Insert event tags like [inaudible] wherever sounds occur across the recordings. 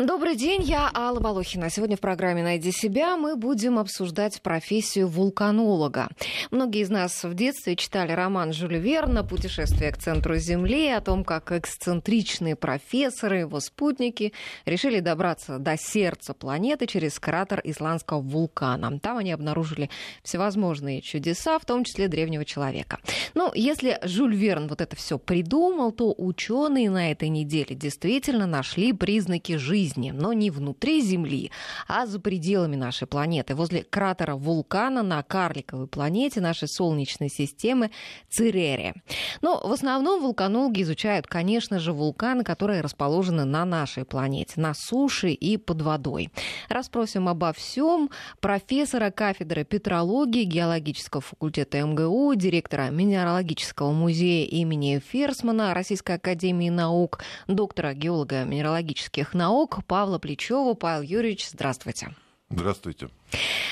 Добрый день, я Алла Волохина. Сегодня в программе «Найди себя» мы будем обсуждать профессию вулканолога. Многие из нас в детстве читали роман Жюля Верна «Путешествие к центру Земли», о том, как эксцентричные профессоры, его спутники решили добраться до сердца планеты через кратер исландского вулкана. Там они обнаружили всевозможные чудеса, в том числе древнего человека. Ну, если Жюль Верн вот это все придумал, то ученые на этой неделе действительно нашли признаки жизни жизни, но не внутри Земли, а за пределами нашей планеты, возле кратера вулкана на карликовой планете нашей Солнечной системы Церере. Но в основном вулканологи изучают, конечно же, вулканы, которые расположены на нашей планете, на суше и под водой. Расспросим обо всем профессора кафедры петрологии геологического факультета МГУ, директора Минералогического музея имени Ферсмана Российской академии наук, доктора геолого-минералогических наук Павла Плечева. Павел Юрьевич, здравствуйте. Здравствуйте.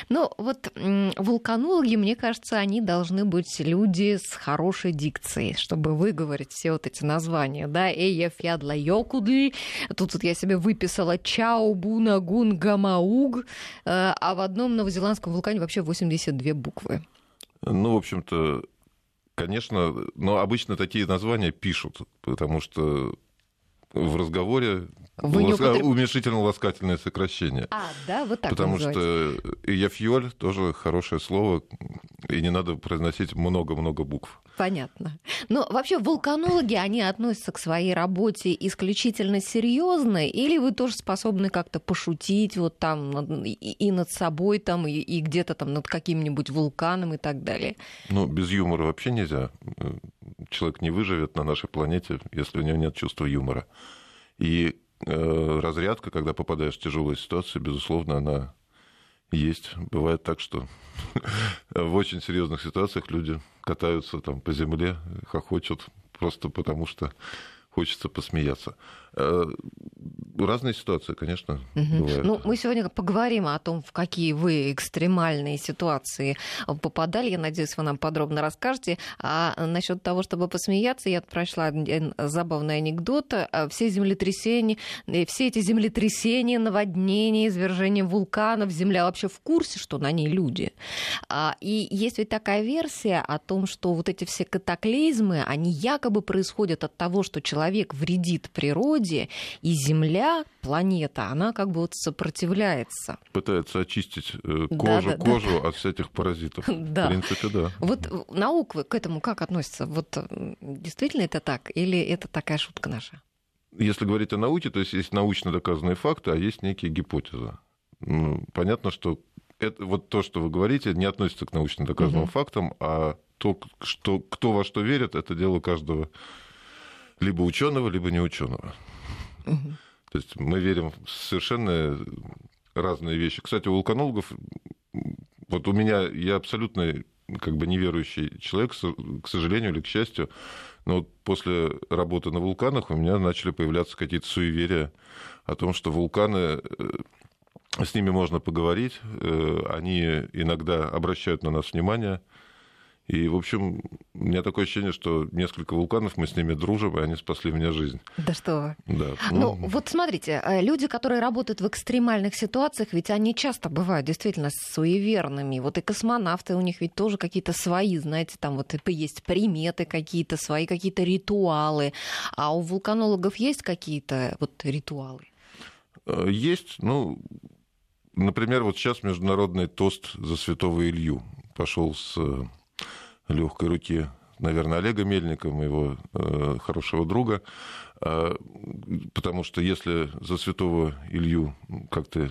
Ну, вот вулканологи, мне кажется, они должны быть люди с хорошей дикцией, чтобы выговорить все вот эти названия, да, Эя Фядла Йокудль, тут вот я себе выписала Чао Буна Гун Гамауг, э, а в одном новозеландском вулкане вообще 82 буквы. Ну, в общем-то, конечно, но обычно такие названия пишут, потому что в разговоре вы ласка... употреб... уменьшительно-ласкательное сокращение. А, да, вот так Потому что яфьоль тоже хорошее слово, и не надо произносить много-много букв. Понятно. Но вообще вулканологи, они относятся к своей работе исключительно серьезно, или вы тоже способны как-то пошутить вот там и над собой там, и, и где-то там над каким-нибудь вулканом и так далее? Ну, без юмора вообще нельзя. Человек не выживет на нашей планете, если у него нет чувства юмора. И э, разрядка, когда попадаешь в тяжелую ситуацию, безусловно, она есть. Бывает так, что [laughs] в очень серьезных ситуациях люди катаются там по земле, хохочут просто потому, что хочется посмеяться. Э, разные ситуации, конечно, угу. бывают. Ну, мы сегодня поговорим о том, в какие вы экстремальные ситуации попадали. Я надеюсь, вы нам подробно расскажете. А насчет того, чтобы посмеяться, я прочла забавный анекдот. Все землетрясения, э, все эти землетрясения, наводнения, извержения вулканов, Земля вообще в курсе, что на ней люди. А, и есть ведь такая версия о том, что вот эти все катаклизмы, они якобы происходят от того, что человек вредит природе, природе, и Земля, планета, она как бы вот сопротивляется. Пытается очистить э, кожу, да, да, кожу да. от всяких паразитов. [laughs] Да. В принципе, да. Вот наука к этому как относится? Вот действительно это так? Или это такая шутка наша? Если говорить о науке, то есть есть научно доказанные факты, а есть некие гипотезы. Ну, понятно, что это, вот то, что вы говорите, не относится к научно доказанным угу. фактам, а то, что, кто во что верит, это дело каждого либо ученого, либо не ученого. Угу. То есть мы верим в совершенно разные вещи. Кстати, у вулканологов, вот у меня, я абсолютно как бы неверующий человек, к сожалению или к счастью, но вот после работы на вулканах у меня начали появляться какие-то суеверия о том, что вулканы э, с ними можно поговорить, э, они иногда обращают на нас внимание, и, в общем, у меня такое ощущение, что несколько вулканов, мы с ними дружим, и они спасли мне жизнь. Да что вы. Да. Ну, ну, вот смотрите, э, люди, которые работают в экстремальных ситуациях, ведь они часто бывают действительно суеверными. Вот и космонавты, у них ведь тоже какие-то свои, знаете, там вот есть приметы какие-то, свои какие-то ритуалы. А у вулканологов есть какие-то вот ритуалы? Э, есть, ну, например, вот сейчас международный тост за святого Илью пошел с легкой руки, наверное, Олега Мельника, моего э, хорошего друга, э, потому что если за святого Илью как-то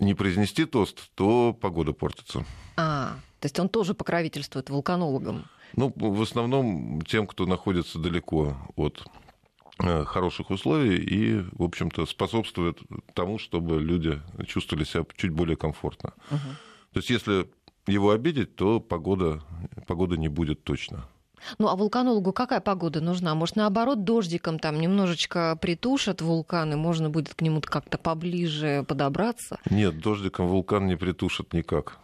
не произнести тост, то погода портится. А, то есть он тоже покровительствует вулканологам? Ну, в основном тем, кто находится далеко от э, хороших условий и, в общем-то, способствует тому, чтобы люди чувствовали себя чуть более комфортно. Угу. То есть, если его обидеть, то погода, погода не будет точно. Ну, а вулканологу какая погода нужна? Может, наоборот, дождиком там немножечко притушат вулканы, можно будет к нему как-то поближе подобраться? Нет, дождиком вулкан не притушат никак.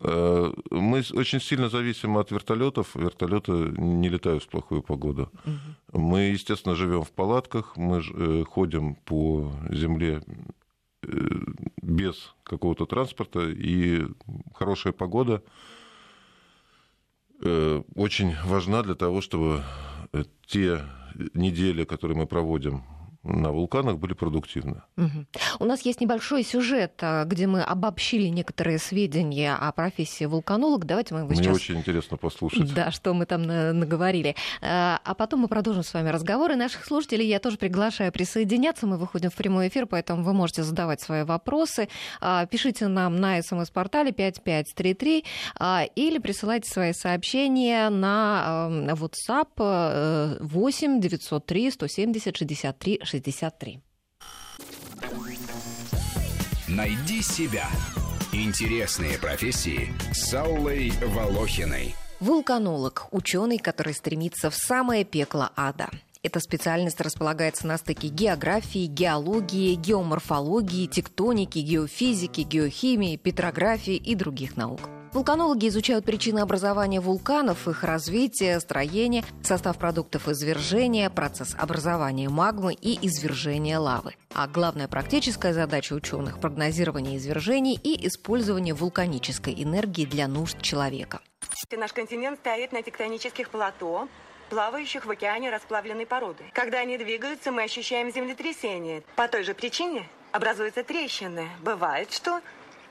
Э, мы очень сильно зависим от вертолетов. Вертолеты не летают в плохую погоду. Угу. Мы, естественно, живем в палатках, мы э, ходим по земле без какого-то транспорта, и хорошая погода очень важна для того, чтобы те недели, которые мы проводим на вулканах были продуктивны. Угу. У нас есть небольшой сюжет, а, где мы обобщили некоторые сведения о профессии вулканолог. Давайте мы его Мне сейчас... очень интересно послушать. Да, что мы там наговорили. А, а потом мы продолжим с вами разговоры. Наших слушателей я тоже приглашаю присоединяться. Мы выходим в прямой эфир, поэтому вы можете задавать свои вопросы. А, пишите нам на смс-портале 5533 или присылайте свои сообщения на WhatsApp 8 903 170 63 63. Найди себя. Интересные профессии с Аллой Волохиной. Вулканолог – ученый, который стремится в самое пекло ада. Эта специальность располагается на стыке географии, геологии, геоморфологии, тектоники, геофизики, геохимии, петрографии и других наук. Вулканологи изучают причины образования вулканов, их развитие, строение, состав продуктов извержения, процесс образования магмы и извержения лавы. А главная практическая задача ученых – прогнозирование извержений и использование вулканической энергии для нужд человека. Наш континент стоит на тектонических плато, плавающих в океане расплавленной породы. Когда они двигаются, мы ощущаем землетрясение. По той же причине образуются трещины. Бывает, что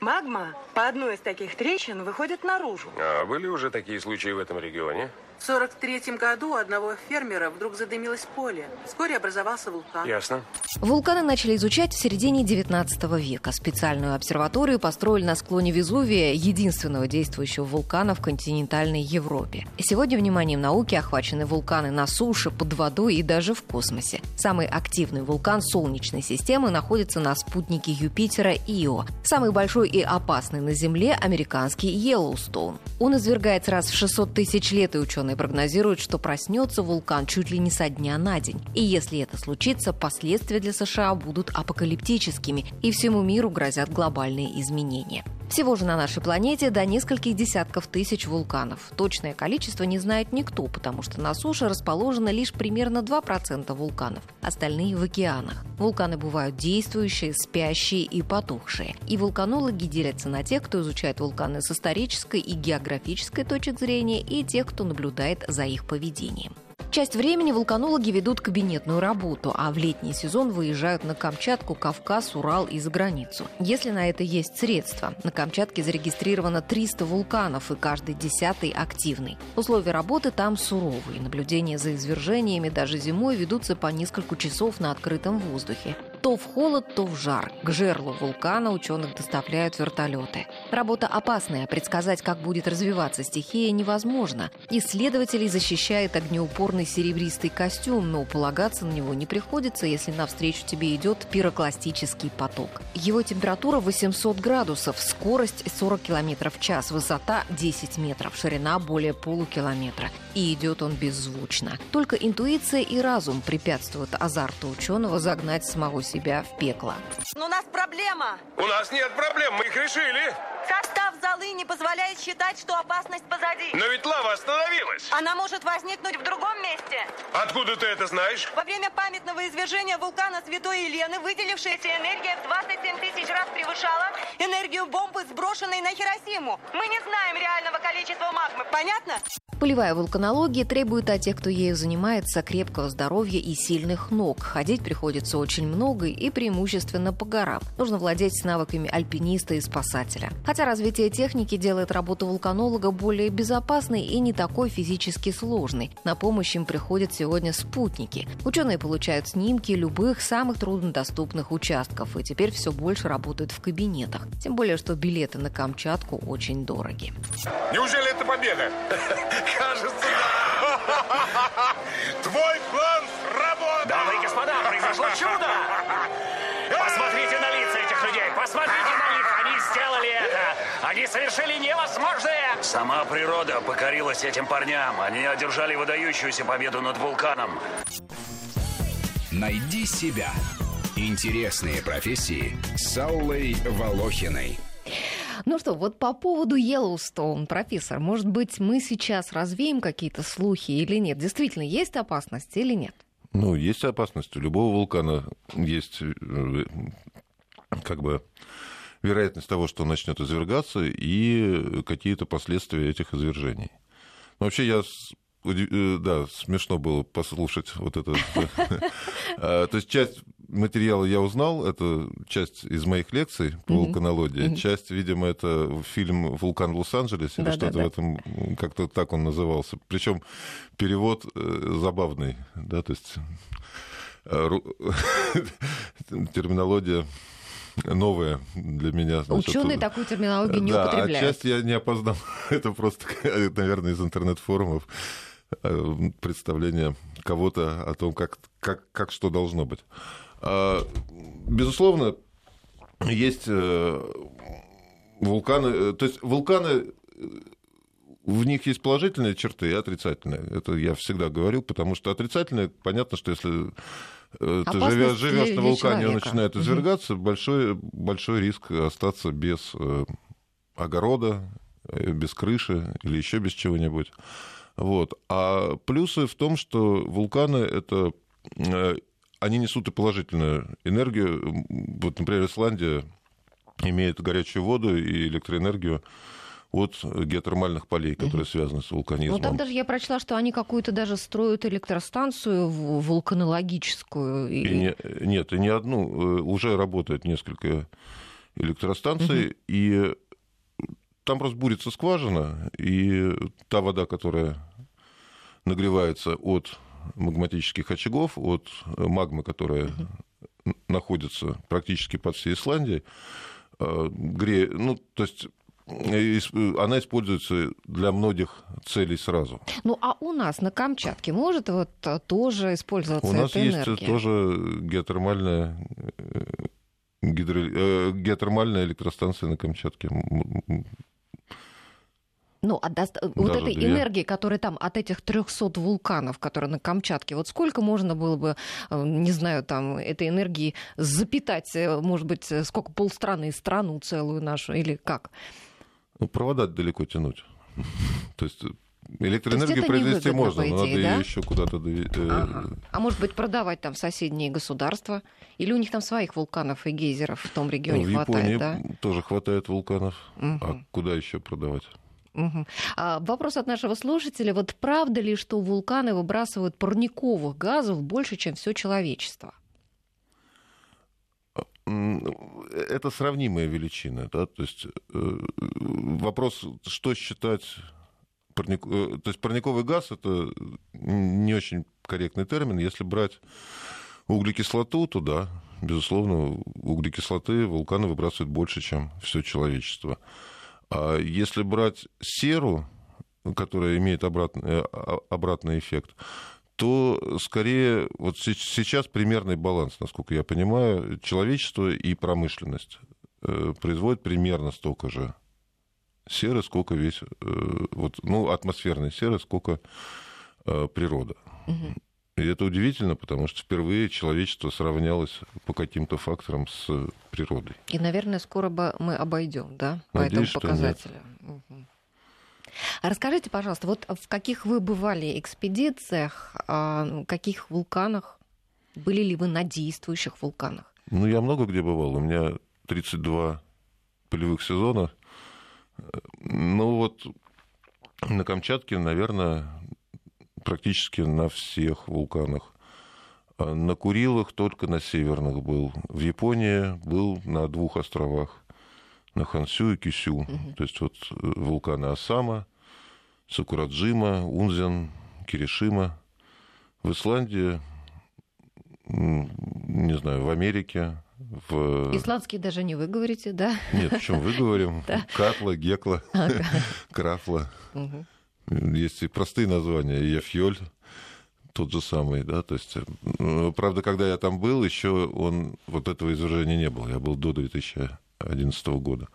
Магма по одной из таких трещин выходит наружу. А были уже такие случаи в этом регионе? В 43 году у одного фермера вдруг задымилось поле. Вскоре образовался вулкан. Ясно. Вулканы начали изучать в середине 19 века. Специальную обсерваторию построили на склоне Везувия, единственного действующего вулкана в континентальной Европе. Сегодня вниманием науки охвачены вулканы на суше, под водой и даже в космосе. Самый активный вулкан Солнечной системы находится на спутнике Юпитера Ио. Самый большой и опасный на Земле – американский Йеллоустоун. Он извергается раз в 600 тысяч лет, и ученые Ученые прогнозируют, что проснется вулкан чуть ли не со дня на день. И если это случится, последствия для США будут апокалиптическими, и всему миру грозят глобальные изменения. Всего же на нашей планете до нескольких десятков тысяч вулканов. Точное количество не знает никто, потому что на суше расположено лишь примерно 2% вулканов, остальные в океанах. Вулканы бывают действующие, спящие и потухшие. И вулканологи делятся на тех, кто изучает вулканы с исторической и географической точек зрения, и тех, кто наблюдает за их поведением. Часть времени вулканологи ведут кабинетную работу, а в летний сезон выезжают на Камчатку, Кавказ, Урал и за границу. Если на это есть средства. На Камчатке зарегистрировано 300 вулканов, и каждый десятый активный. Условия работы там суровые. Наблюдения за извержениями даже зимой ведутся по несколько часов на открытом воздухе. То в холод, то в жар. К жерлу вулкана ученых доставляют вертолеты. Работа опасная, предсказать, как будет развиваться стихия, невозможно. Исследователей защищает огнеупорный серебристый костюм, но полагаться на него не приходится, если навстречу тебе идет пирокластический поток. Его температура 800 градусов, скорость 40 км в час, высота 10 метров, ширина более полукилометра. И идет он беззвучно. Только интуиция и разум препятствуют азарту ученого загнать самого себя себя в пекло. Но у нас проблема. У нас нет проблем, мы их решили. Состав золы не позволяет считать, что опасность позади. Но ведь лава остановилась. Она может возникнуть в другом месте. Откуда ты это знаешь? Во время памятного извержения вулкана Святой Елены выделившаяся энергия в 27 тысяч раз превышала энергию бомбы, сброшенной на Хиросиму. Мы не знаем реального количества магмы. Понятно? Полевая вулканология требует от тех, кто ею занимается, крепкого здоровья и сильных ног. Ходить приходится очень много и преимущественно по горам. Нужно владеть навыками альпиниста и спасателя. Хотя развитие техники делает работу вулканолога более безопасной и не такой физически сложной. На помощь им приходят сегодня спутники. Ученые получают снимки любых самых труднодоступных участков и теперь все больше работают в кабинетах. Тем более, что билеты на Камчатку очень дороги. Неужели это победа? Кажется, да. [laughs] Твой план сработал! Дамы и господа, произошло чудо! Посмотрите на лица этих людей! Посмотрите на них! Они сделали это! Они совершили невозможное! Сама природа покорилась этим парням. Они одержали выдающуюся победу над вулканом. Найди себя. Интересные профессии с Аллой Волохиной. Ну что, вот по поводу Йеллоустоун, профессор, может быть, мы сейчас развеем какие-то слухи или нет? Действительно, есть опасность или нет? Ну, есть опасность. У любого вулкана есть э, как бы вероятность того, что он начнет извергаться, и какие-то последствия этих извержений. Вообще, я э, да, смешно было послушать вот это. [laughs] А, то есть часть материала я узнал, это часть из моих лекций по вулканологии, часть, видимо, это фильм «Вулкан в Лос-Анджелесе» или что-то в этом, как-то так он назывался. Причем перевод э, забавный, да, то есть э, [laughs] терминология новая для меня. Значит, Ученые такую терминологию не да, употребляют. А часть я не опознал. [laughs] Это просто, [laughs] наверное, из интернет-форумов э, представление кого-то о том, как, как, как что должно быть. А, безусловно, есть э, вулканы, э, то есть вулканы в них есть положительные черты и отрицательные. Это я всегда говорю, потому что отрицательные, понятно, что если Э, ты живешь, живешь на вулкане, человека. он начинает извергаться, угу. большой, большой риск остаться без э, огорода, э, без крыши или еще без чего-нибудь. Вот. А плюсы в том, что вулканы это они несут и положительную энергию. Вот, например, Исландия имеет горячую воду и электроэнергию от геотермальных полей, которые связаны с вулканизмом. Ну, там даже я прочла, что они какую-то даже строят электростанцию вулканологическую. И... И не, нет, и не одну. Э, уже работает несколько электростанций, угу. и там просто бурится скважина, и та вода, которая нагревается от магматических очагов, от магмы, которая угу. находится практически под всей Исландией, э, гре... ну, то есть она используется для многих целей сразу. Ну а у нас на Камчатке может вот э, тоже использоваться У нас эта есть энергия? тоже геотермальная э, гидро... Э, геотермальная электростанция на Камчатке. Ну, а до... вот этой две. энергии, которая там от этих 300 вулканов, которые на Камчатке, вот сколько можно было бы, не знаю, там, этой энергии запитать, может быть, сколько полстраны, страну целую нашу, или как? Ну, провода далеко тянуть. [laughs] То есть электроэнергию произвести можно, но надо ее еще куда-то э, ага. А может быть, продавать там в соседние государства? Или у них там своих вулканов и гейзеров в том регионе ну, хватает? В Японии да? тоже хватает вулканов. Угу. А куда еще продавать? А, вопрос от нашего слушателя. Вот правда ли, что вулканы выбрасывают парниковых газов больше, чем все человечество? это сравнимые величины, да, то есть э, вопрос, что считать парник... Э, то есть парниковый газ это не очень корректный термин, если брать углекислоту, то да, безусловно, углекислоты вулканы выбрасывают больше, чем все человечество. А если брать серу, которая имеет обратный, э, обратный эффект, то скорее вот сейчас примерный баланс, насколько я понимаю, человечество и промышленность э, производят примерно столько же серы, сколько весь, э, вот, ну, атмосферной серы, сколько природа. Угу. И это удивительно, потому что впервые человечество сравнялось по каким-то факторам с природой. И, наверное, скоро бы мы обойдем, да, Надеюсь, по этому показателю. Угу. Расскажите, пожалуйста, вот в каких вы бывали экспедициях, а, каких вулканах? Были ли вы на действующих вулканах? Ну, я много где бывал. У меня 32 полевых сезона. Ну, вот на Камчатке, наверное, практически на всех вулканах. А на Курилах только на северных был. В Японии был на двух островах на Хансю и Кисю. Угу. То есть вот э, вулканы Асама, Сакураджима, Унзен, Киришима. В Исландии, не знаю, в Америке, в... Исландский даже не вы говорите, да? Нет, причем выговорим. [laughs] Катла, Гекла, Крафла. Есть и простые названия. Ефьоль, тот же самый, да, то есть, э, правда, когда я там был, еще он, вот этого извержения не было, я был до 2000 2011 года.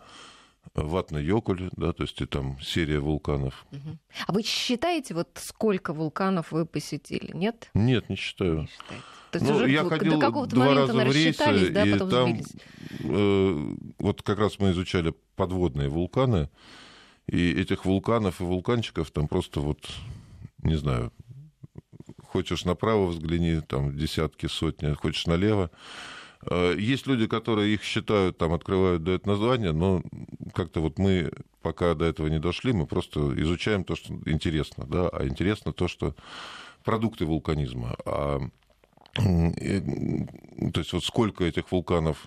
Ватный Йокуль, да, то есть и там серия вулканов. А вы считаете, вот сколько вулканов вы посетили, нет? Нет, не считаю. Не считаете. То есть ну, уже я ходил до какого-то два момента, раза в рейсы, да, и потом там э, вот как раз мы изучали подводные вулканы, и этих вулканов и вулканчиков там просто вот, не знаю, хочешь направо взгляни, там десятки, сотни, хочешь налево. Э, есть люди, которые их считают, там открывают, дают название, но как-то вот мы пока до этого не дошли, мы просто изучаем то, что интересно, да, а интересно то, что продукты вулканизма. А, то есть вот сколько этих вулканов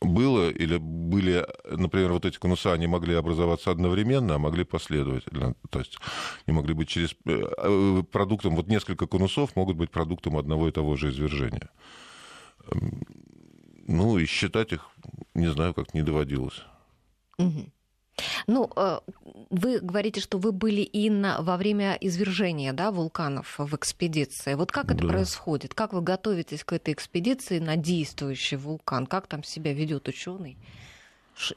было, или были, например, вот эти конуса, они могли образоваться одновременно, а могли последовательно. То есть они могли быть через э, э, продуктом, вот несколько конусов могут быть продуктом одного и того же извержения. Ну, и считать их, не знаю, как не доводилось. Угу. Ну, э, вы говорите, что вы были и на, во время извержения да, вулканов в экспедиции. Вот как это да. происходит? Как вы готовитесь к этой экспедиции на действующий вулкан? Как там себя ведет ученый?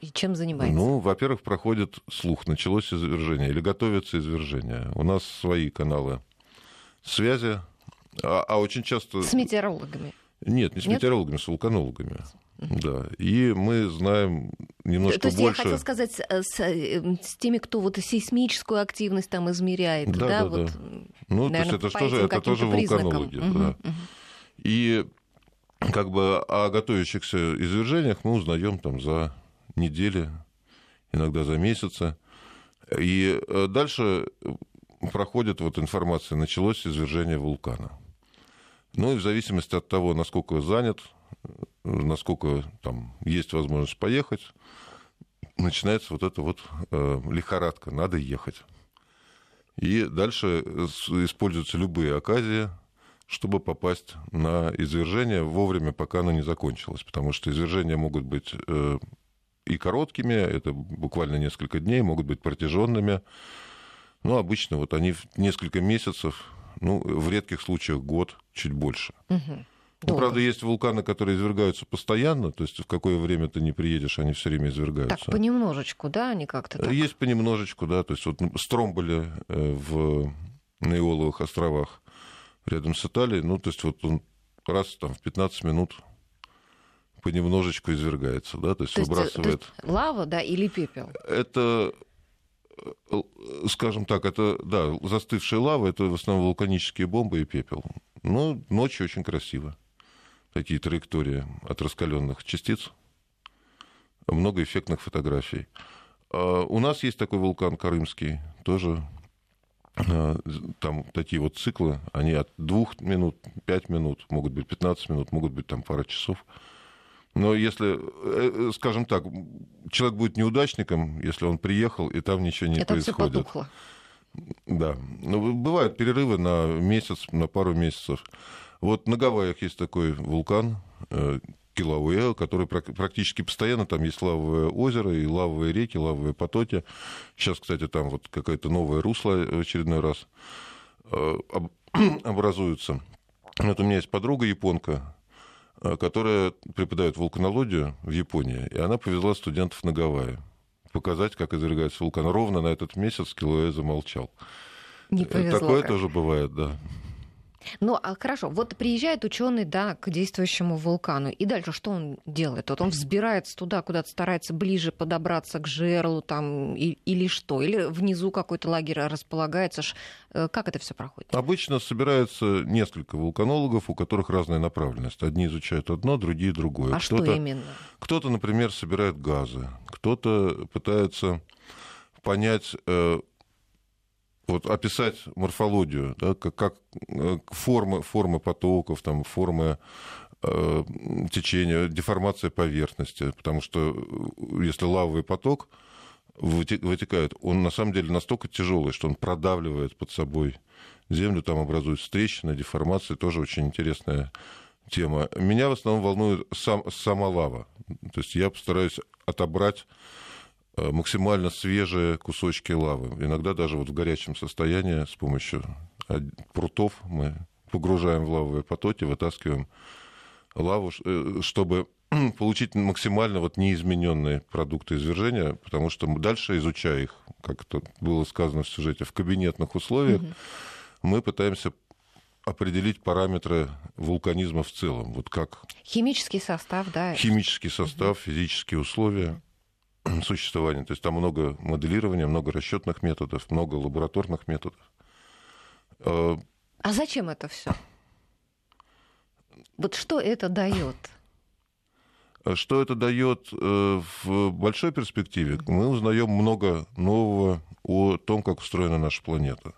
И чем занимается? Ну, во-первых, проходит слух, началось извержение или готовится извержение. У нас свои каналы связи, а, а очень часто... С метеорологами? Нет, не с Нет? метеорологами, с вулканологами. Да, и мы знаем немножко То есть больше... я хотел сказать, с, э, с теми, кто вот сейсмическую активность там измеряет, да? Да, да, вот, да. Ну, наверное, то есть это тоже, это тоже вулканология, угу, да. Угу. И как бы о готовящихся извержениях мы узнаем там за недели, иногда за месяцы. И э, дальше проходит вот информация, началось извержение вулкана. Ну и в зависимости от того, насколько занят насколько там есть возможность поехать, начинается вот эта вот э, лихорадка, надо ехать. И дальше используются любые оказии, чтобы попасть на извержение вовремя, пока оно не закончилось. Потому что извержения могут быть э, и короткими, это буквально несколько дней, могут быть протяженными. Но обычно вот они в несколько месяцев, ну, в редких случаях год, чуть больше. Угу. Ну, правда, есть вулканы, которые извергаются постоянно, то есть в какое время ты не приедешь, они все время извергаются. Так, понемножечку, да, они как-то так? Есть понемножечку, да, то есть вот Стромболи э, в на Иоловых островах рядом с Италией, ну, то есть вот он раз там в 15 минут понемножечку извергается, да, то есть то выбрасывает... То есть лава, да, или пепел? Это э, скажем так, это, да, застывшая лава, это в основном вулканические бомбы и пепел. Но ночью очень красиво такие траектории от раскаленных частиц. Много эффектных фотографий. А у нас есть такой вулкан Карымский, тоже а, там такие вот циклы, они от двух минут, пять минут, могут быть 15 минут, могут быть там пара часов. Но если, э, скажем так, человек будет неудачником, если он приехал, и там ничего не Это происходит. Все потухло. Да. Ну, бывают перерывы на месяц, на пару месяцев. Вот на Гавайях есть такой вулкан э, Килауэ, который практически постоянно, там есть лавовое озеро и лавовые реки, лавовые потоки. Сейчас, кстати, там вот какое-то новое русло в очередной раз э, [clears throat] образуется. Вот у меня есть подруга японка, э, которая преподает вулканологию в Японии, и она повезла студентов на Гавайи показать, как извергается вулкан. Ровно на этот месяц Килуэ замолчал. Не повезло, Такое как. тоже бывает, да. Ну, а хорошо, вот приезжает ученый, да, к действующему вулкану, и дальше что он делает? Вот он взбирается туда, куда-то старается ближе подобраться к жерлу там, и, или что? Или внизу какой-то лагерь располагается? Э, как это все проходит? Обычно собирается несколько вулканологов, у которых разная направленность. Одни изучают одно, другие другое. А кто что именно? Кто-то, например, собирает газы, кто-то пытается понять э, вот описать морфологию, да, как, как э, формы, формы потоков, там, формы э, течения, деформация поверхности, потому что э, если лавовый поток вытекает, он на самом деле настолько тяжелый, что он продавливает под собой землю, там образуются трещины, деформации, тоже очень интересная тема. Меня в основном волнует сам, сама лава. То есть я постараюсь отобрать максимально свежие кусочки лавы. Иногда даже вот в горячем состоянии с помощью прутов мы погружаем в лавовые потоки, вытаскиваем лаву, э, чтобы [clears throat] получить максимально вот неизмененные продукты извержения, потому что дальше, изучая их, как это было сказано в сюжете, в кабинетных условиях, угу. мы пытаемся определить параметры вулканизма в целом. Вот как Химический состав, да. химический состав, физические условия [clears throat] существования. То есть там много моделирования, много расчетных методов, много лабораторных методов. Э, А зачем это все? Вот что это дает? [clears throat] Что это дает э, в большой перспективе? Мы узнаем много нового о том, как устроена наша планета.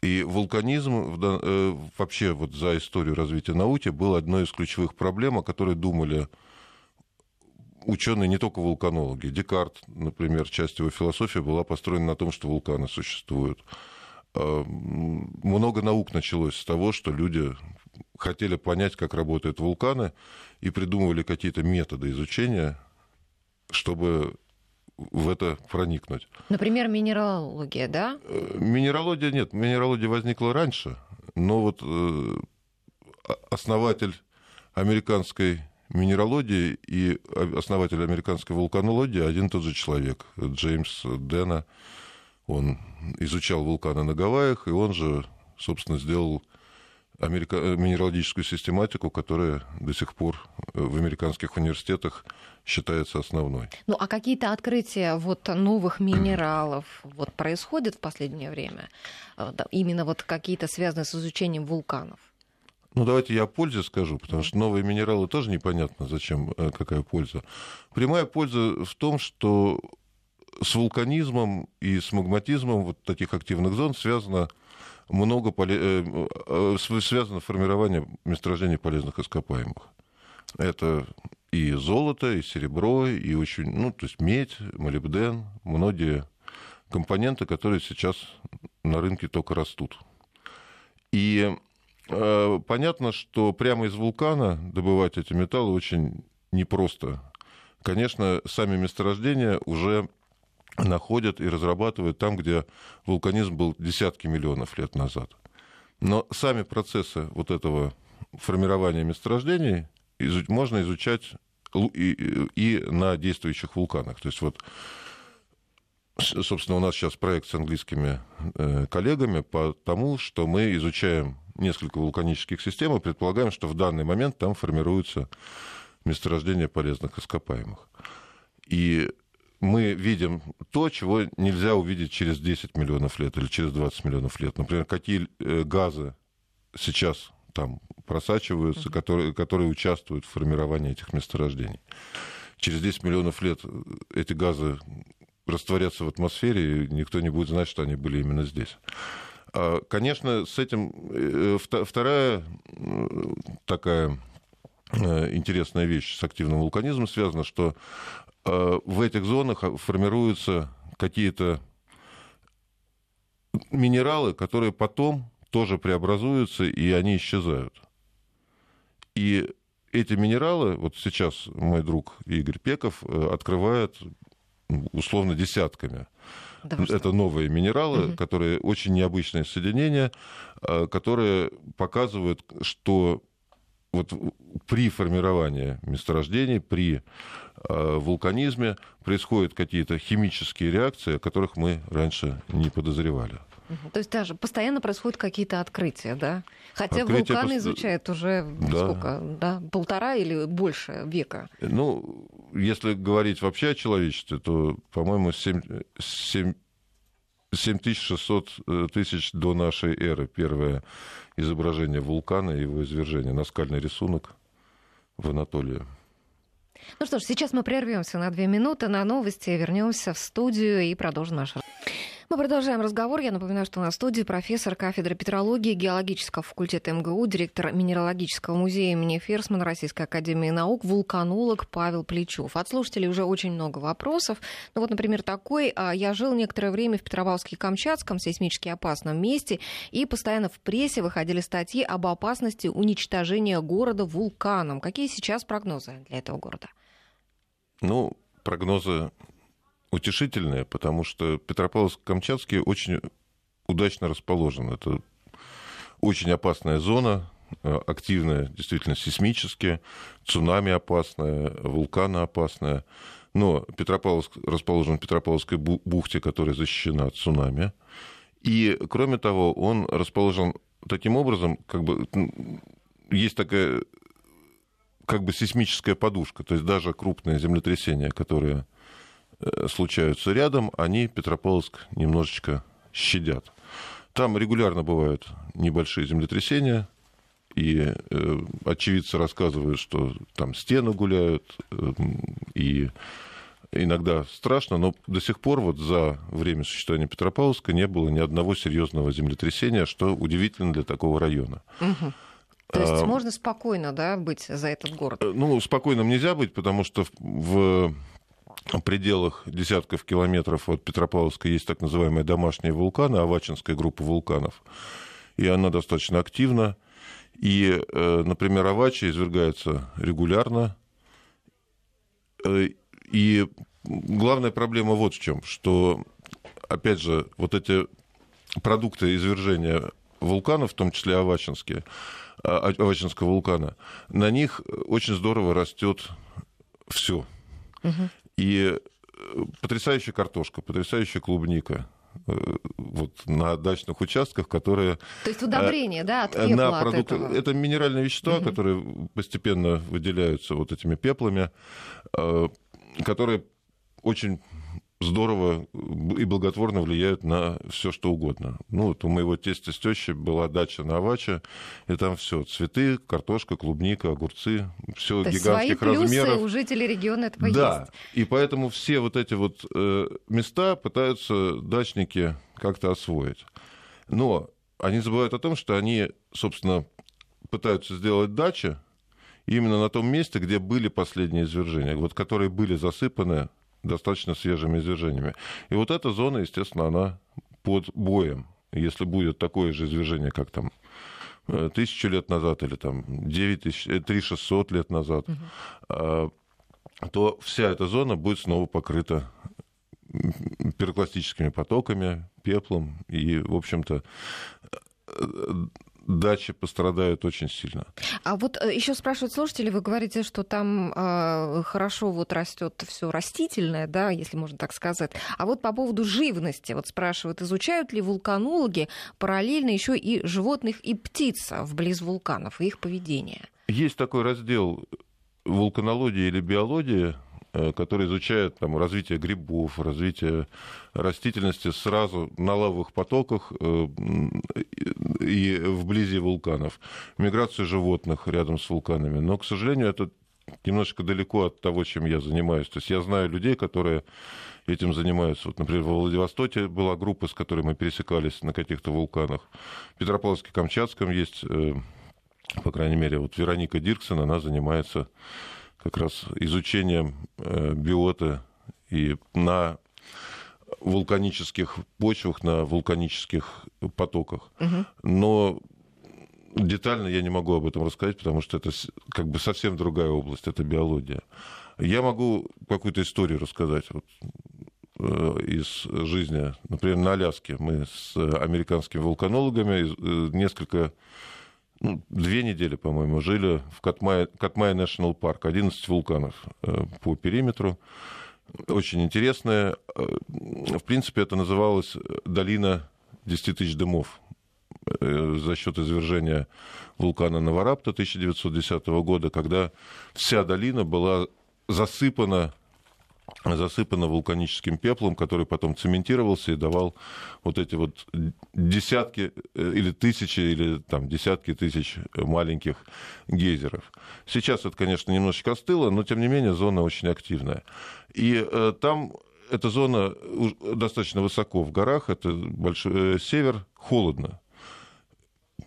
И вулканизм э, вообще вот за историю развития науки был одной из ключевых проблем, о которой думали ученые, не только вулканологи. Декарт, например, часть его философии была построена на том, что вулканы существуют. А, Много наук началось с того, что люди хотели понять, как работают вулканы, и придумывали какие-то методы изучения, чтобы в это проникнуть. Например, минералогия, да? Э, Минералогия нет, минералогия возникла раньше, но вот э, основатель американской минералогии и основатель американской вулканологии один и тот же человек, Джеймс Дэна. Он изучал вулканы на Гавайях, и он же, собственно, сделал америка... минералогическую систематику, которая до сих пор э, в американских университетах считается основной. Ну, а какие-то открытия вот новых минералов [clears throat] вот происходят в последнее время? Э, Именно вот какие-то связанные с изучением вулканов? Ну, давайте я о пользе скажу, потому что новые минералы тоже непонятно, зачем, э, какая польза. Прямая польза в том, что с вулканизмом и с магматизмом вот таких активных зон связано много поле... э, э, св- связано формирование месторождений полезных ископаемых. Это и золото, и серебро, и очень, ну, то есть медь, молибден, многие компоненты, которые сейчас на рынке только растут. И понятно, что прямо из вулкана добывать эти металлы очень непросто. Конечно, сами месторождения уже находят и разрабатывают там, где вулканизм был десятки миллионов лет назад. Но сами процессы вот этого формирования месторождений можно изучать и, на действующих вулканах. То есть вот собственно, у нас сейчас проект с английскими э, коллегами по тому, что мы изучаем несколько вулканических систем и предполагаем, что в данный момент там формируются месторождения полезных ископаемых. И мы видим то, чего нельзя увидеть через 10 миллионов лет или через 20 миллионов лет. Например, какие э, газы сейчас там просачиваются, которые, которые участвуют в формировании этих месторождений. Через 10 миллионов лет эти газы растворятся в атмосфере, и никто не будет знать, что они были именно здесь. А, Конечно, с этим э, вторая такая э, интересная вещь с активным вулканизмом связана, что э, в этих зонах формируются какие-то минералы, которые потом тоже преобразуются, и они исчезают. И эти минералы, вот сейчас мой друг Игорь Пеков открывает условно десятками. Да вы что? Это новые минералы, Мгм. которые очень необычные соединения, э, которые показывают, что вот при формировании месторождений, при э, вулканизме происходят какие-то химические реакции, о которых мы раньше не подозревали. То есть даже постоянно происходят какие-то открытия, да? Хотя Открытия вулканы пост- изучают уже Да. сколько, да, полтора или больше века. Ну, если говорить вообще о человечестве, то, по-моему, 7, 7 7600 э, тысяч до нашей эры первое изображение вулкана и его извержения, наскальный рисунок в Анатолии. Ну что ж, сейчас мы прервемся на две минуты на новости, вернемся в студию и продолжим наш. Мы продолжаем разговор. Я напоминаю, что у нас в студии профессор кафедры петрологии геологического факультета МГУ, директор Минералогического музея имени Ферсмана Российской Академии Наук, вулканолог Павел Плечев. От слушателей уже очень много вопросов. Ну вот, например, такой. а, Я жил некоторое время в Петропавловске-Камчатском, сейсмически опасном месте, и постоянно в прессе выходили статьи об опасности уничтожения города вулканом. Какие сейчас прогнозы для этого города? Ну, прогнозы утешительные, потому что Петропавловск-Камчатский очень удачно расположен. Это очень опасная зона, э, активная, действительно, сейсмически, цунами опасная, вулканы опасная. Но Петропавловск расположен в Петропавловской бу- бухте, которая защищена от цунами. И, кроме того, он расположен таким образом, как бы, есть такая как бы сейсмическая подушка, то есть даже крупные землетрясения, которые случаются рядом, они Петропавловск немножечко щадят. Там регулярно бывают небольшие землетрясения, и э, очевидцы рассказывают, что там стены гуляют, э, и иногда страшно, но до сих пор вот за время существования Петропавловска не было ни одного серьезного землетрясения, что удивительно для такого района. Угу. То есть а, можно спокойно да, быть за этот город? Э, ну, спокойным нельзя быть, потому что в пределах десятков километров от Петропавловска есть так называемые домашние вулканы, Авачинская группа вулканов. И она достаточно активна. И, э, например, Авачи извергается регулярно. Э, и главная проблема вот в чем, что, опять же, вот эти продукты извержения вулканов, в том числе авачинские, а, авачинского вулкана, на них очень здорово растет все. Угу. И э, потрясающая картошка, потрясающая клубника, э, вот на дачных участках, которые... То есть удобрение, да, от пепла на продукты, от этого. Это минеральные вещества, угу. которые постепенно выделяются вот этими пеплами, которые очень здорово и благотворно влияют на все что угодно. Ну, вот у моего тестя с тещей была дача на Аваче, и там все цветы, картошка, клубника, огурцы, все То гигантских свои размеров. у жителей региона этого да, есть. и поэтому все вот эти вот э, места пытаются дачники как-то освоить. Но они забывают о том, что они, собственно, пытаются сделать дачи именно на том месте, где были последние извержения, вот которые были засыпаны достаточно свежими извержениями. И вот эта зона, естественно, она под боем. Если будет такое же извержение, как там э, тысячу лет назад или там 9 тысяч, 3 600 лет назад, угу. то вся эта зона будет снова покрыта пирокластическими потоками, пеплом и, в общем-то, э, дачи пострадают очень сильно. А вот э, еще спрашивают слушатели, вы говорите, что там э, хорошо вот растет все растительное, да, если можно так сказать. А вот по поводу живности, вот спрашивают, изучают ли вулканологи параллельно еще и животных и птиц вблизи вулканов и их поведение? Есть такой раздел вулканологии или биологии, Э, который изучает там, развитие грибов, развитие растительности сразу на лавовых потоках э, и вблизи вулканов, миграцию животных рядом с вулканами. Но, к сожалению, это немножко далеко от того, чем я занимаюсь. То есть я знаю людей, которые этим занимаются. Вот, например, во Владивостоке была группа, с которой мы пересекались на каких-то вулканах. В Петропавловске-Камчатском есть, э, по крайней мере, вот Вероника Дирксон, она занимается как раз изучением э, биота и на вулканических почвах, на вулканических потоках. Угу. Но детально я не могу об этом рассказать, потому что это как бы совсем другая область, это биология. Я могу какую-то историю рассказать вот, э, из жизни. Например, на Аляске мы с американскими вулканологами э, несколько ну, две недели, по-моему, жили в Катмай, Катмай Park, 11 вулканов э, по периметру. Очень интересная. Э, в принципе, это называлось долина 10 тысяч дымов э, за счет извержения вулкана Наварапта 1910 года, когда вся долина была засыпана засыпано вулканическим пеплом, который потом цементировался и давал вот эти вот десятки э, или тысячи, или там десятки тысяч маленьких гейзеров. Сейчас это, конечно, немножечко остыло, но, тем не менее, зона очень активная. И э, там эта зона достаточно высоко в горах, это большой э, север, холодно.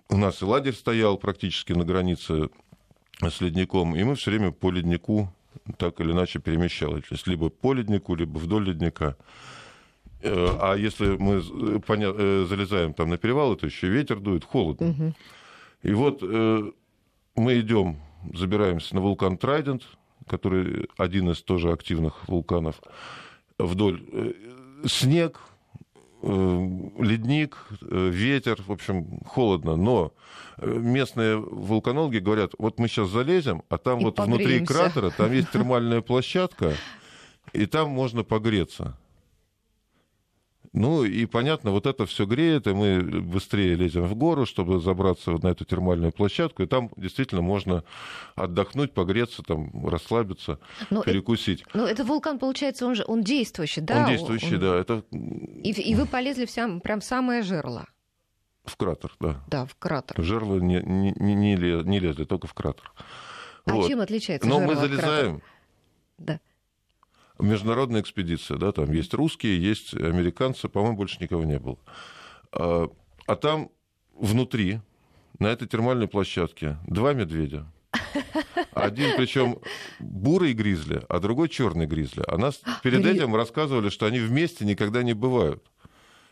У нас и лагерь стоял практически на границе с ледником, и мы все время по леднику так или иначе перемещалась. То есть либо по леднику, либо вдоль ледника. Э, а если мы э. Э, залезаем там на перевалы, то еще ветер дует, холодно. Угу. И вот мы идем, забираемся на вулкан Трайдент, который один из тоже активных вулканов, вдоль снег, ледник, э, ветер, в общем, холодно, но э, местные вулканологи говорят, вот мы сейчас залезем, а там и вот погреемся. внутри кратера, там есть термальная площадка, и там можно погреться. Ну и понятно, вот это все греет, и мы быстрее лезем в гору, чтобы забраться на эту термальную площадку, и там действительно можно отдохнуть, погреться, там, расслабиться, Но перекусить. Это, ну, это вулкан, получается, он же он действующий, да? Он действующий, он... да. Это... И, и вы полезли в сам, прям в самое жерло. В кратер, да. Да, в кратер. В жерло не, не, не, не лезли, только в кратер. А вот. чем отличается Но жерло мы залезаем. Да. Международная экспедиция, да, там есть русские, есть американцы, по-моему, больше никого не было. А, а там внутри, на этой термальной площадке, два медведя. Один, причем бурый гризли, а другой черный гризли. А нас перед этим рассказывали, что они вместе никогда не бывают.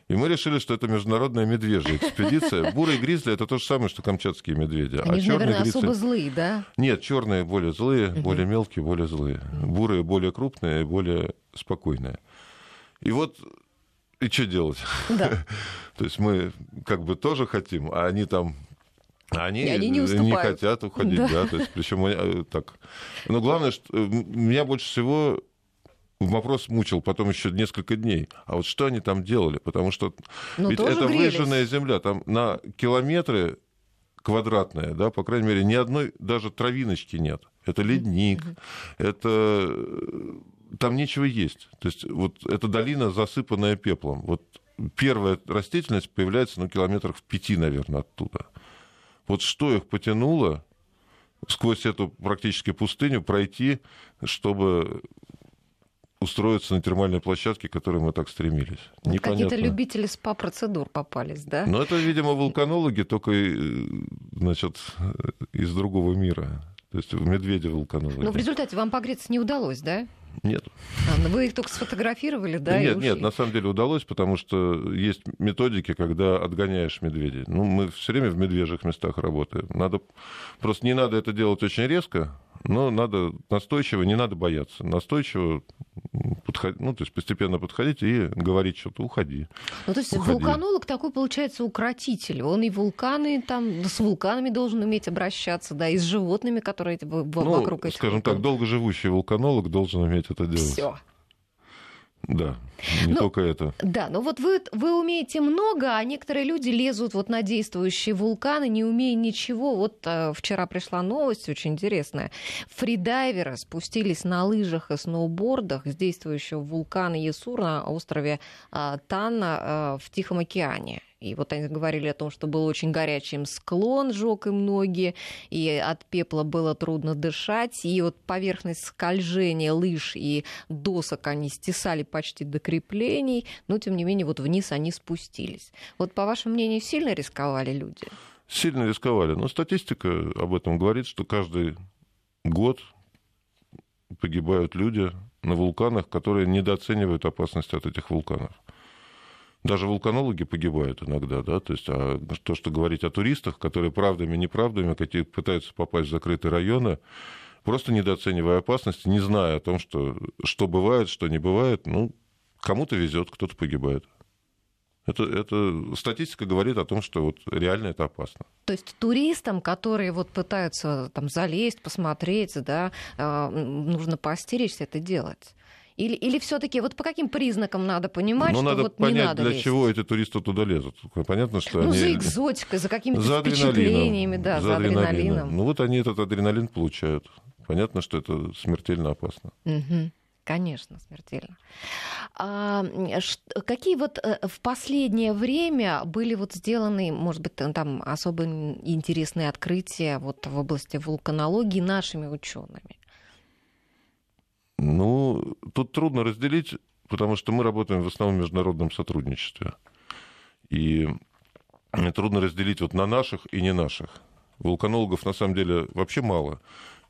И мы решили, что это международная медвежья экспедиция. [laughs] Бурые гризли это то же самое, что камчатские медведи. Они, а же, наверное, гризли... особо злые, да? Нет, черные более злые, угу. более мелкие, более злые. Бурые более крупные, более спокойные. И вот и что делать? Да. [laughs] То есть мы как бы тоже хотим, а они там они, они не, не хотят уходить, да. да то есть, причем э, так. Но главное, что э, меня больше всего вопрос мучил потом еще несколько дней. А вот что они там делали? Потому что ну, ведь это грелись. выжженная земля, там на километры квадратная, да, по крайней мере, ни одной даже травиночки нет. Это ледник, mm-hmm. это там нечего есть. То есть вот эта долина засыпанная пеплом. Вот первая растительность появляется, ну, километрах в пяти, наверное, оттуда. Вот что их потянуло сквозь эту практически пустыню пройти, чтобы устроиться на термальной площадке, к которой мы так стремились. Какие-то любители СПА-процедур попались, да? Ну, это, видимо, вулканологи, только, э, значит, из другого мира. То есть медведи вулканологи. Но в результате вам погреться не удалось, да? Нет. А, ну вы их только сфотографировали, да? Нет, нет, на самом деле удалось, потому что есть методики, когда отгоняешь медведей. Ну, мы все время в медвежьих местах работаем. Надо просто не надо это делать очень резко, но надо настойчиво, не надо бояться. Настойчиво подходить, ну, то есть постепенно подходить и говорить что-то, уходи. Ну, то есть уходи. вулканолог такой, получается, укротитель. Он и вулканы, там, с вулканами должен уметь обращаться, да, и с животными, которые ну, вокруг этих скажем вулканов. так, долгоживущий вулканолог должен уметь это делать. Все. Да, не ну, только это. Да, но вот вы, вы умеете много, а некоторые люди лезут вот на действующие вулканы, не умея ничего. Вот э, вчера пришла новость очень интересная. Фридайверы спустились на лыжах и сноубордах с действующего вулкана Ясур на острове э, Танна э, в Тихом океане. И вот они говорили о том, что был очень горячим склон, жег им ноги, и от пепла было трудно дышать. И вот поверхность скольжения лыж и досок они стесали почти до креплений, но тем не менее вот вниз они спустились. Вот по вашему мнению, сильно рисковали люди? Сильно рисковали. Но статистика об этом говорит, что каждый год погибают люди на вулканах, которые недооценивают опасность от этих вулканов. Даже вулканологи погибают иногда, да, то есть а то, что говорить о туристах, которые правдами, неправдами какие пытаются попасть в закрытые районы, просто недооценивая опасности, не зная о том, что, что бывает, что не бывает, ну, кому-то везет, кто-то погибает. Это, это статистика говорит о том, что вот реально это опасно. То есть туристам, которые вот пытаются там залезть, посмотреть, да, а, нужно поостеречься это делать. Или, или все-таки вот по каким признакам надо понимать, ну, что надо вот понять, не надо для лезть? чего эти туристы туда лезут. Понятно, что ну, они... за экзотикой, за какими-то за впечатлениями, да, за, за адреналином. адреналином. Ну вот они этот адреналин получают. Понятно, что это смертельно опасно. Угу. Конечно, смертельно. А, какие вот э, в последнее время были вот сделаны, может быть, там особо интересные открытия вот в области вулканологии нашими учеными? Ну, тут трудно разделить, потому что мы работаем в основном в международном сотрудничестве. И трудно разделить вот на наших и не наших. Вулканологов на самом деле вообще мало.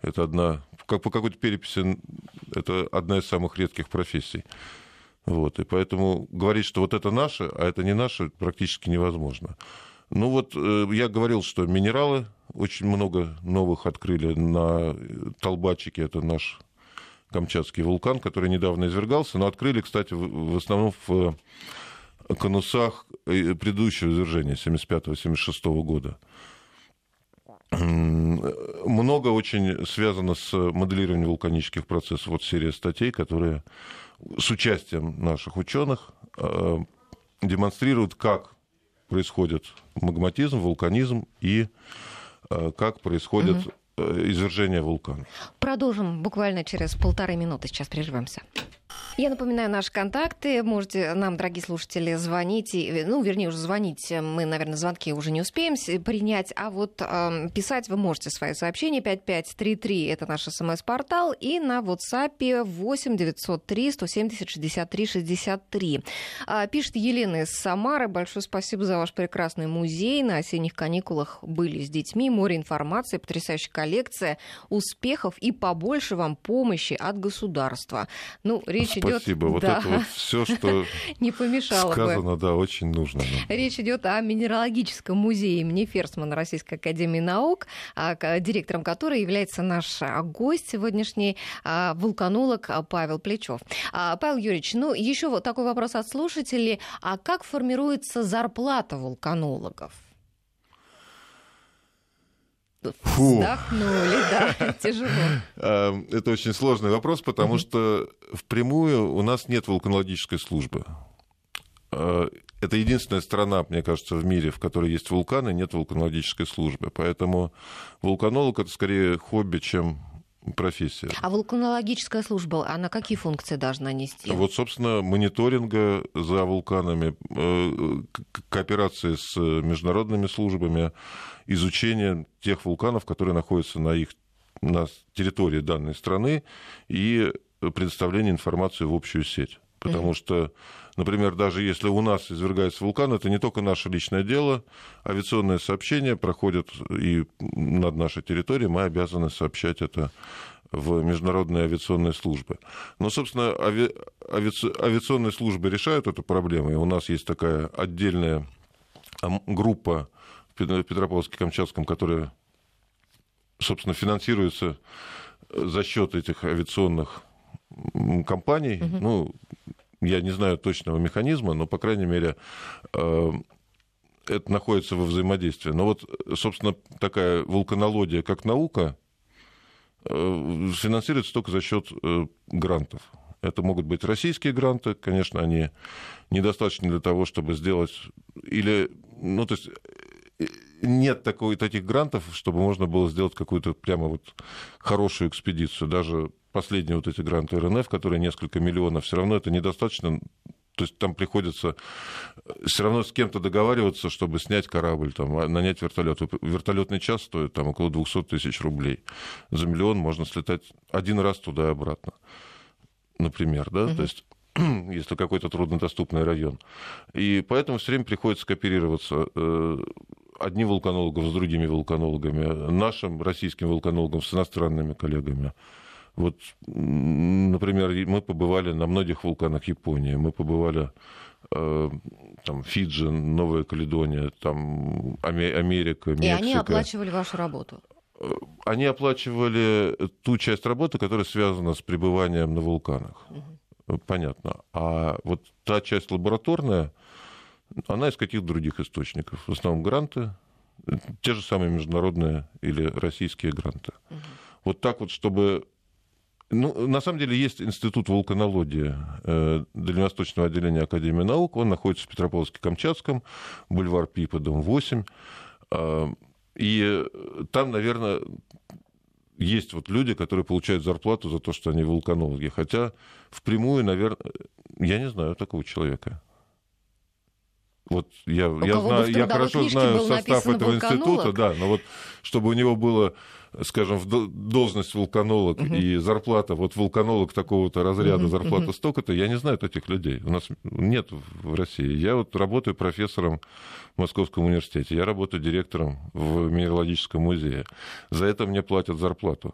Это одна, как по какой-то переписи, это одна из самых редких профессий. Вот, и поэтому говорить, что вот это наше, а это не наше, практически невозможно. Ну вот э, я говорил, что минералы очень много новых открыли на Толбачике, это наш Камчатский вулкан, который недавно извергался, но открыли, кстати, в основном в конусах э, предыдущего извержения 75-76 года. Много очень связано с моделированием вулканических процессов. Вот серия статей, которые с участием наших ученых э, демонстрируют, как происходит магматизм, вулканизм и э, как происходит угу. Извержение вулкана. Продолжим буквально через полторы минуты. Сейчас прервемся. Я напоминаю наши контакты. Можете нам, дорогие слушатели, звонить. Ну, вернее, уже звонить. Мы, наверное, звонки уже не успеем принять. А вот э, писать вы можете свои сообщения. 5533 – это наш смс-портал. И на WhatsApp 8 903 170 63 63. А, пишет Елена из Самары. Большое спасибо за ваш прекрасный музей. На осенних каникулах были с детьми. Море информации, потрясающая коллекция успехов и побольше вам помощи от государства. Ну, речь Спасибо. идет... Вот да. это вот все, что [laughs] не помешало сказано, бы. да, очень нужно. Речь идет о минералогическом музее имени Ферсмана Российской Академии Наук, а, директором которой является наш гость сегодняшний, а, вулканолог Павел Плечев. А, Павел Юрьевич, ну еще вот такой вопрос от слушателей. А как формируется зарплата вулканологов? Фу. Вздохнули, да, [laughs] тяжело. Эм, это очень сложный вопрос, потому что впрямую у нас нет вулканологической службы. Э, это единственная страна, мне кажется, в мире, в которой есть вулканы, нет вулканологической службы. Поэтому вулканолог это скорее хобби, чем профессия. А вулканологическая служба, она какие функции должна нести? Вот, собственно, мониторинга за вулканами, э, кооперации с международными службами, изучение тех вулканов, которые находятся на их на территории данной страны и предоставление информации в общую сеть. Потому что, например, даже если у нас извергается вулкан, это не только наше личное дело. Авиационные сообщения проходят и над нашей территорией, мы обязаны сообщать это в международные авиационные службы. Но, собственно, ави... авиаци... авиационные службы решают эту проблему, и у нас есть такая отдельная группа в Петропавловске-Камчатском, которая, собственно, финансируется за счет этих авиационных компаний. Угу. Ну, я не знаю точного механизма, но, по крайней мере, э, это находится во взаимодействии. Но вот, собственно, такая вулканология как наука э, финансируется только за счет э, грантов. Это могут быть российские гранты, конечно, они недостаточны для того, чтобы сделать или, ну, то есть нет такой, таких грантов, чтобы можно было сделать какую-то прямо вот хорошую экспедицию. Даже последние вот эти гранты РНФ, которые несколько миллионов, все равно это недостаточно. То есть там приходится все равно с кем-то договариваться, чтобы снять корабль, там, а, нанять вертолет. Вертолетный час стоит там, около 200 тысяч рублей. За миллион можно слетать один раз туда и обратно, например. Да? Угу. То есть [clears throat] если какой-то труднодоступный район. И поэтому все время приходится кооперироваться э, одним вулканологом с другими вулканологами, нашим российским вулканологом с иностранными коллегами. Вот, например, мы побывали на многих вулканах Японии, мы побывали э, там, Фиджи, Новая Каледония, там, Америка, Мексика. И они оплачивали вашу работу? Э, они оплачивали ту часть работы, которая связана с пребыванием на вулканах. Угу. Понятно. А вот та часть лабораторная, она из каких-то других источников. В основном гранты, те же самые международные или российские гранты. Угу. Вот так вот, чтобы ну, на самом деле есть институт вулканологии э, Дальневосточного отделения Академии наук. Он находится в Петропавловске-Камчатском, бульвар Пипа, дом 8. Э, и там, наверное, есть вот люди, которые получают зарплату за то, что они вулканологи. Хотя впрямую, наверное, я не знаю такого человека. Вот я, я, знаю, я хорошо знаю состав этого института, да, но вот чтобы у него было скажем, в должность вулканолог угу. и зарплата, вот вулканолог такого-то разряда, угу, зарплата угу. столько-то, я не знаю этих людей. У нас нет в России. Я вот работаю профессором в Московском университете, я работаю директором в Минералогическом музее. За это мне платят зарплату.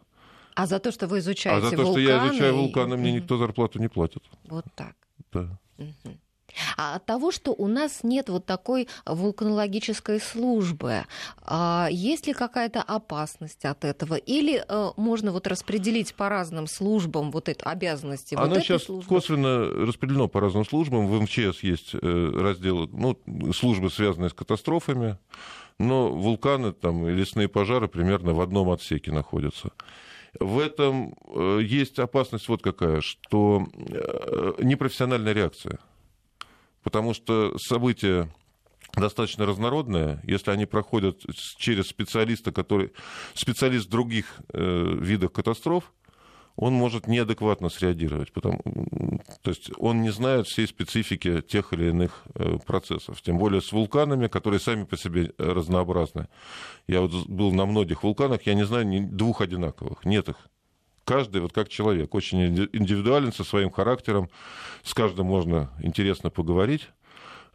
А за то, что вы изучаете вулканы? А за то, что я изучаю вулканы, мне никто зарплату не платит. Вот так. Да. Угу. А от того, что у нас нет вот такой вулканологической службы, а есть ли какая-то опасность от этого? Или э, можно вот распределить по разным службам вот эти обязанности? Оно вот сейчас службы? косвенно распределено по разным службам. В МЧС есть э, раздел, ну, службы, связанные с катастрофами, но вулканы там, и лесные пожары примерно в одном отсеке находятся. В этом э, есть опасность вот какая, что непрофессиональная реакция. Потому что события достаточно разнородные, если они проходят через специалиста, который специалист других э, видах катастроф, он может неадекватно среагировать, потому, то есть он не знает всей специфики тех или иных э, процессов. Тем более с вулканами, которые сами по себе разнообразны. Я вот был на многих вулканах, я не знаю ни двух одинаковых, нет их. Каждый, вот как человек, очень индивидуален со своим характером, с каждым можно интересно поговорить.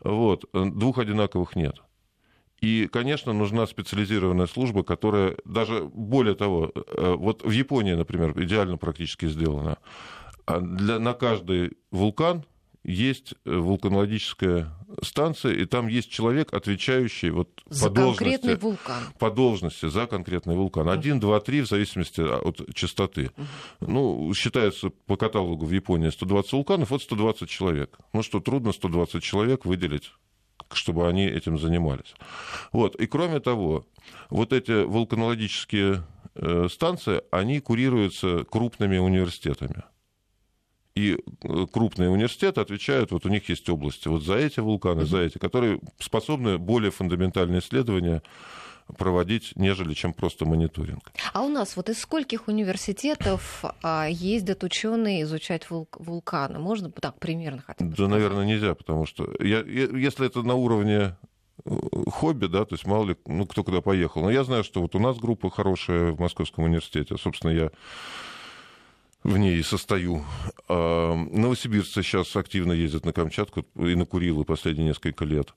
Вот. Двух одинаковых нет. И, конечно, нужна специализированная служба, которая даже более того, э, вот в Японии, например, идеально практически сделана. А для, на каждый вулкан есть э, вулканологическая станция, и там есть человек, отвечающий вот за по конкретный вулкан. По должности за конкретный вулкан. Один, два, три, в зависимости от частоты. Ну, считается по каталогу в Японии 120 вулканов, вот 120 человек. Ну что, трудно 120 человек выделить чтобы они этим занимались. Вот. И кроме того, вот эти вулканологические э, станции, они курируются крупными университетами. И э, крупные университеты отвечают, вот у них есть области, вот за эти вулканы, за эти, которые способны более фундаментальные исследования проводить, нежели чем просто мониторинг. А у нас вот из скольких университетов а, ездят ученые изучать вул- вулканы? Можно так примерно хотя бы Да, сказать? наверное, нельзя, потому что я, я, если это на уровне э, хобби, да, то есть мало ли, ну, кто куда поехал. Но я знаю, что вот у нас группа хорошая в Московском университете. Собственно, я в ней и состою. А новосибирцы сейчас активно ездят на Камчатку и на Курилы последние несколько лет.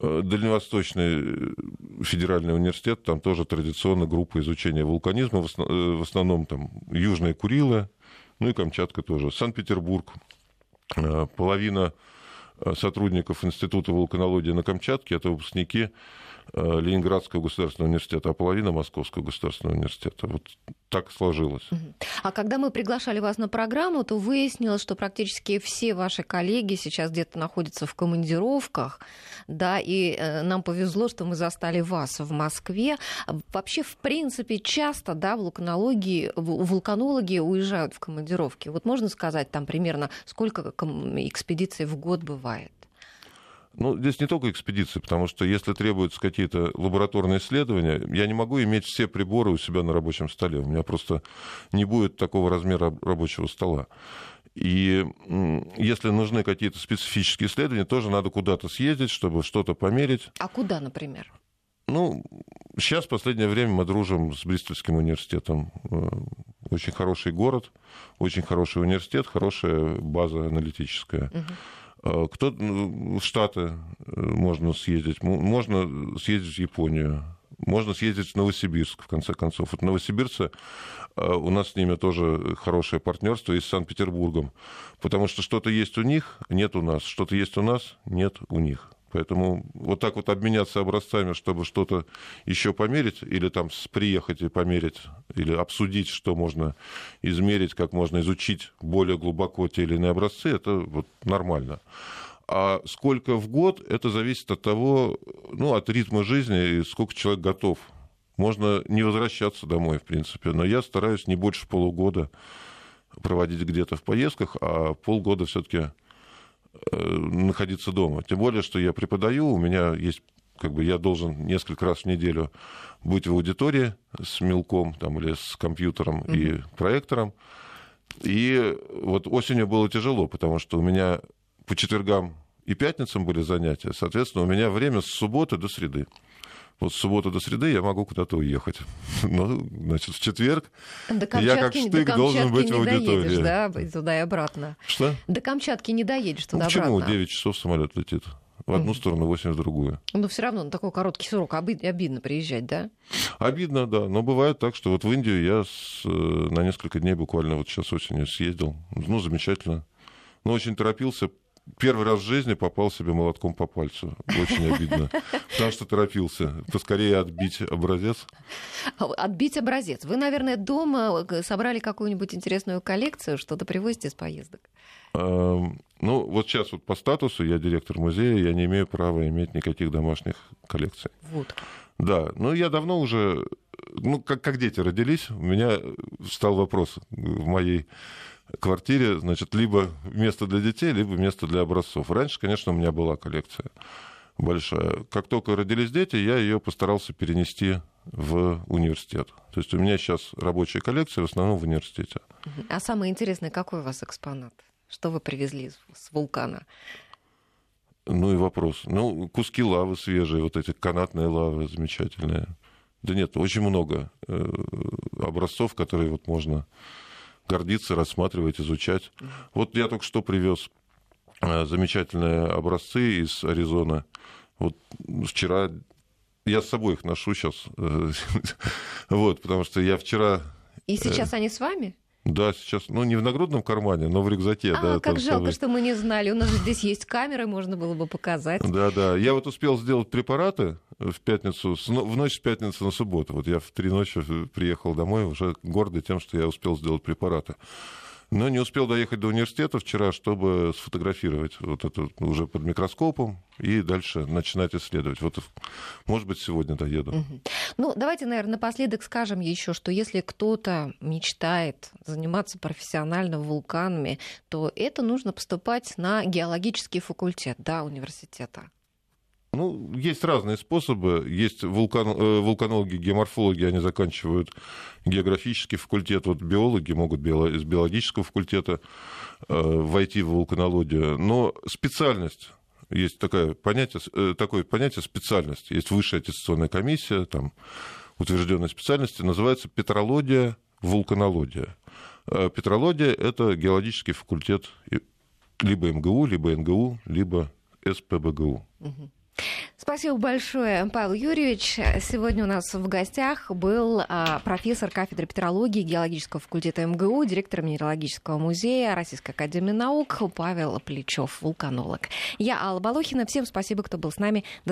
Э, Дальневосточный федеральный университет, там тоже традиционно группа изучения вулканизма, в э, основном там Южные Курилы, ну и Камчатка тоже. Санкт-Петербург, э, половина э, сотрудников Института вулканологии на Камчатке это выпускники э, Ленинградского государственного университета, а половина Московского государственного университета. Вот так сложилось. А когда мы приглашали вас на программу, то выяснилось, что практически все ваши коллеги сейчас где-то находятся в командировках, да, и э, нам повезло, что мы застали вас в Москве. Вообще, в принципе, часто, да, вулканологи, вул- вулканологи уезжают в командировки. Вот можно сказать там примерно, сколько экспедиций в год бывает? Ну, здесь не только экспедиции, потому что если требуются какие-то лабораторные исследования, я не могу иметь все приборы у себя на рабочем столе. У меня просто не будет такого размера рабочего стола. И если нужны какие-то специфические исследования, тоже надо куда-то съездить, чтобы что-то померить. А куда, например? Ну, сейчас в последнее время мы дружим с Бристольским университетом. Э, Очень хороший город, очень хороший университет, хорошая база аналитическая. Э, Кто ну, в Штаты э, можно съездить, можно съездить в Японию, можно съездить в Новосибирск, в конце концов. Вот новосибирцы, э, у нас с ними тоже хорошее партнерство и с Санкт-Петербургом, потому что что-то есть у них, нет у нас, что-то есть у нас, нет у них. Поэтому вот так вот обменяться образцами, чтобы что-то еще померить, или там приехать и померить, или обсудить, что можно измерить, как можно изучить более глубоко те или иные образцы, это вот нормально. А сколько в год, это зависит от того, ну, от ритма жизни и сколько человек готов. Можно не возвращаться домой, в принципе, но я стараюсь не больше полугода проводить где-то в поездках, а полгода все-таки находиться дома. Тем более, что я преподаю, у меня есть как бы я должен несколько раз в неделю быть в аудитории с мелком там, или с компьютером и проектором. И вот осенью было тяжело, потому что у меня по четвергам и пятницам были занятия. Соответственно, у меня время с субботы до среды. Вот с субботы до среды я могу куда-то уехать. [laughs] Ну, значит, в четверг До я как Камчатки, до штык должен быть в не доедешь, аудитории. да, туда и обратно. Что? До Камчатки не доедешь Ну, туда почему? обратно. 9 часов самолет летит. В одну сторону, 8 в другую. Но все равно на такой короткий срок оби- обидно приезжать, да? Обидно, да. Но бывает так, что вот в Индию я с, э, на несколько дней буквально вот сейчас осенью съездил. Ну, замечательно. Но очень торопился. Первый раз в жизни попал себе молотком по пальцу. Очень обидно. [laughs] Потому что торопился. Поскорее отбить образец. Отбить образец. Вы, наверное, дома э, собрали какую-нибудь интересную коллекцию, что-то привозите из поездок. Эм, Ну, вот сейчас вот по статусу я директор музея, я не имею права иметь никаких домашних коллекций. Вот. Да, ну я давно уже, ну как, как дети родились, у меня встал вопрос в моей квартире, значит, либо место для детей, либо место для образцов. Раньше, конечно, у меня была коллекция большая. Как только родились дети, я ее постарался перенести в университет. То есть у меня сейчас рабочая коллекция в основном в университете. А самое интересное, какой у вас экспонат? Что вы привезли с вулкана? Ну и вопрос. Ну, куски лавы свежие, вот эти канатные лавы замечательные. Да нет, очень много э, образцов, которые вот можно гордиться, рассматривать, изучать. Вот я только что привез э, замечательные образцы из Аризоны. Вот вчера я с собой их ношу сейчас. Э, [laughs] вот, потому что я вчера... И сейчас они с вами? Да, сейчас, ну, не в нагрудном кармане, но в рюкзаке. А, да, как жалко, что мы не знали. У нас же здесь есть камеры, можно было бы показать. Да, да. Я вот успел сделать препараты в пятницу, в ночь с пятницы на субботу. Вот я в три ночи приехал домой, уже гордый тем, что я успел сделать препараты. Но не успел доехать до университета вчера, чтобы сфотографировать вот это уже под микроскопом и дальше начинать исследовать. Вот, может быть, сегодня доеду. Ну, давайте, наверное, напоследок скажем еще, что если кто-то мечтает заниматься профессионально вулканами, то это нужно поступать на геологический факультет да, университета. Ну, есть разные способы. Есть вулкан, э, вулканологи, геоморфологи, они заканчивают географический факультет. Вот биологи могут био, из биологического факультета э, войти в вулканологию. Но специальность есть такое понятие, э, такое понятие специальность. Есть высшая аттестационная комиссия, там, утвержденной специальности, называется петрология, вулканология. Э, петрология – это геологический факультет либо МГУ, либо НГУ, либо СПБГУ. Угу. Спасибо большое, Павел Юрьевич. Сегодня у нас в гостях был а, профессор кафедры петрологии геологического факультета МГУ, директор Минералогического музея Российской академии наук Павел Плечев, вулканолог. Я Алла Балохина. Всем спасибо, кто был с нами. До